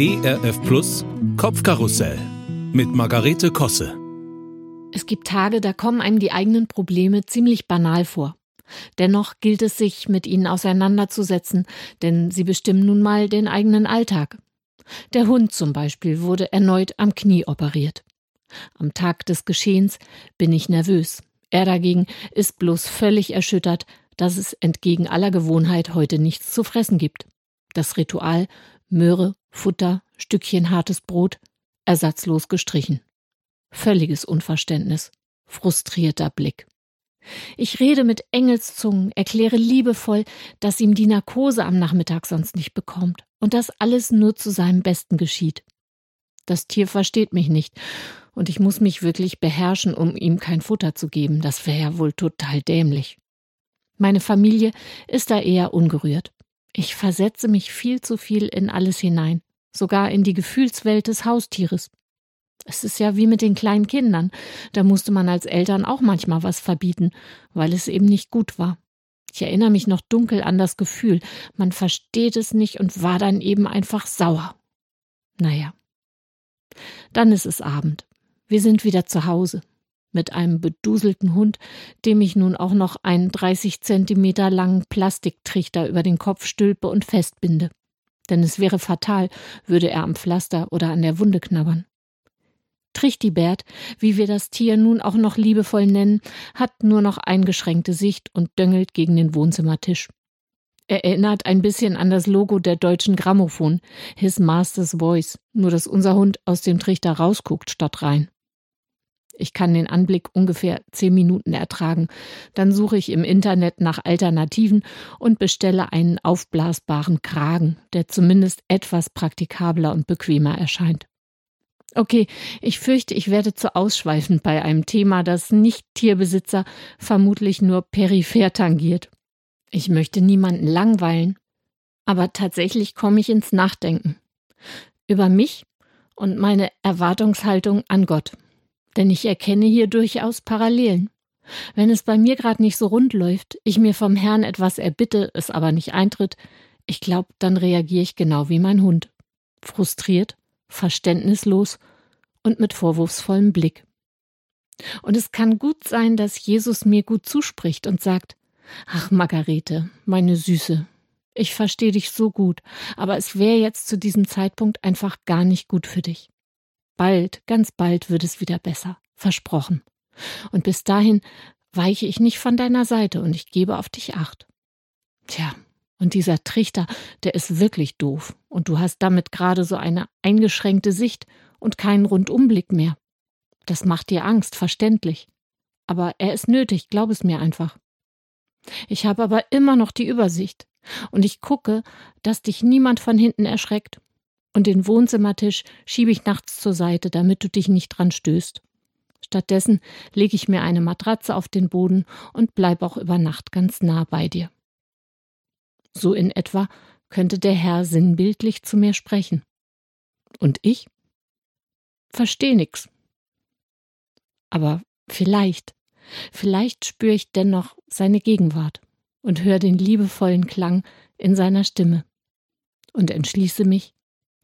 ERF Plus Kopfkarussell mit Margarete Kosse. Es gibt Tage, da kommen einem die eigenen Probleme ziemlich banal vor. Dennoch gilt es sich, mit ihnen auseinanderzusetzen, denn sie bestimmen nun mal den eigenen Alltag. Der Hund zum Beispiel wurde erneut am Knie operiert. Am Tag des Geschehens bin ich nervös. Er dagegen ist bloß völlig erschüttert, dass es entgegen aller Gewohnheit heute nichts zu fressen gibt. Das Ritual Möhre, Futter, Stückchen hartes Brot, ersatzlos gestrichen. Völliges Unverständnis, frustrierter Blick. Ich rede mit Engelszungen, erkläre liebevoll, dass ihm die Narkose am Nachmittag sonst nicht bekommt und dass alles nur zu seinem Besten geschieht. Das Tier versteht mich nicht und ich muss mich wirklich beherrschen, um ihm kein Futter zu geben. Das wäre ja wohl total dämlich. Meine Familie ist da eher ungerührt. Ich versetze mich viel zu viel in alles hinein, sogar in die Gefühlswelt des Haustieres. Es ist ja wie mit den kleinen Kindern. Da musste man als Eltern auch manchmal was verbieten, weil es eben nicht gut war. Ich erinnere mich noch dunkel an das Gefühl, man versteht es nicht und war dann eben einfach sauer. Naja. Dann ist es Abend. Wir sind wieder zu Hause. Mit einem beduselten Hund, dem ich nun auch noch einen 30 Zentimeter langen Plastiktrichter über den Kopf stülpe und festbinde. Denn es wäre fatal, würde er am Pflaster oder an der Wunde knabbern. Trichtibert, wie wir das Tier nun auch noch liebevoll nennen, hat nur noch eingeschränkte Sicht und döngelt gegen den Wohnzimmertisch. Er erinnert ein bisschen an das Logo der deutschen Grammophon, His Master's Voice, nur dass unser Hund aus dem Trichter rausguckt statt rein. Ich kann den Anblick ungefähr zehn Minuten ertragen. Dann suche ich im Internet nach Alternativen und bestelle einen aufblasbaren Kragen, der zumindest etwas praktikabler und bequemer erscheint. Okay, ich fürchte, ich werde zu ausschweifend bei einem Thema, das Nicht-Tierbesitzer vermutlich nur peripher tangiert. Ich möchte niemanden langweilen, aber tatsächlich komme ich ins Nachdenken. Über mich und meine Erwartungshaltung an Gott. Denn ich erkenne hier durchaus Parallelen. Wenn es bei mir gerade nicht so rund läuft, ich mir vom Herrn etwas erbitte, es aber nicht eintritt, ich glaube, dann reagiere ich genau wie mein Hund. Frustriert, verständnislos und mit vorwurfsvollem Blick. Und es kann gut sein, dass Jesus mir gut zuspricht und sagt, Ach, Margarete, meine Süße, ich verstehe dich so gut, aber es wäre jetzt zu diesem Zeitpunkt einfach gar nicht gut für dich. Bald, ganz bald wird es wieder besser. Versprochen. Und bis dahin weiche ich nicht von deiner Seite und ich gebe auf dich acht. Tja, und dieser Trichter, der ist wirklich doof. Und du hast damit gerade so eine eingeschränkte Sicht und keinen Rundumblick mehr. Das macht dir Angst, verständlich. Aber er ist nötig, glaub es mir einfach. Ich habe aber immer noch die Übersicht. Und ich gucke, dass dich niemand von hinten erschreckt und den Wohnzimmertisch schiebe ich nachts zur Seite, damit du dich nicht dran stößt. Stattdessen lege ich mir eine Matratze auf den Boden und bleib auch über Nacht ganz nah bei dir. So in etwa könnte der Herr sinnbildlich zu mir sprechen. Und ich? Versteh nix. Aber vielleicht, vielleicht spüre ich dennoch seine Gegenwart und höre den liebevollen Klang in seiner Stimme und entschließe mich,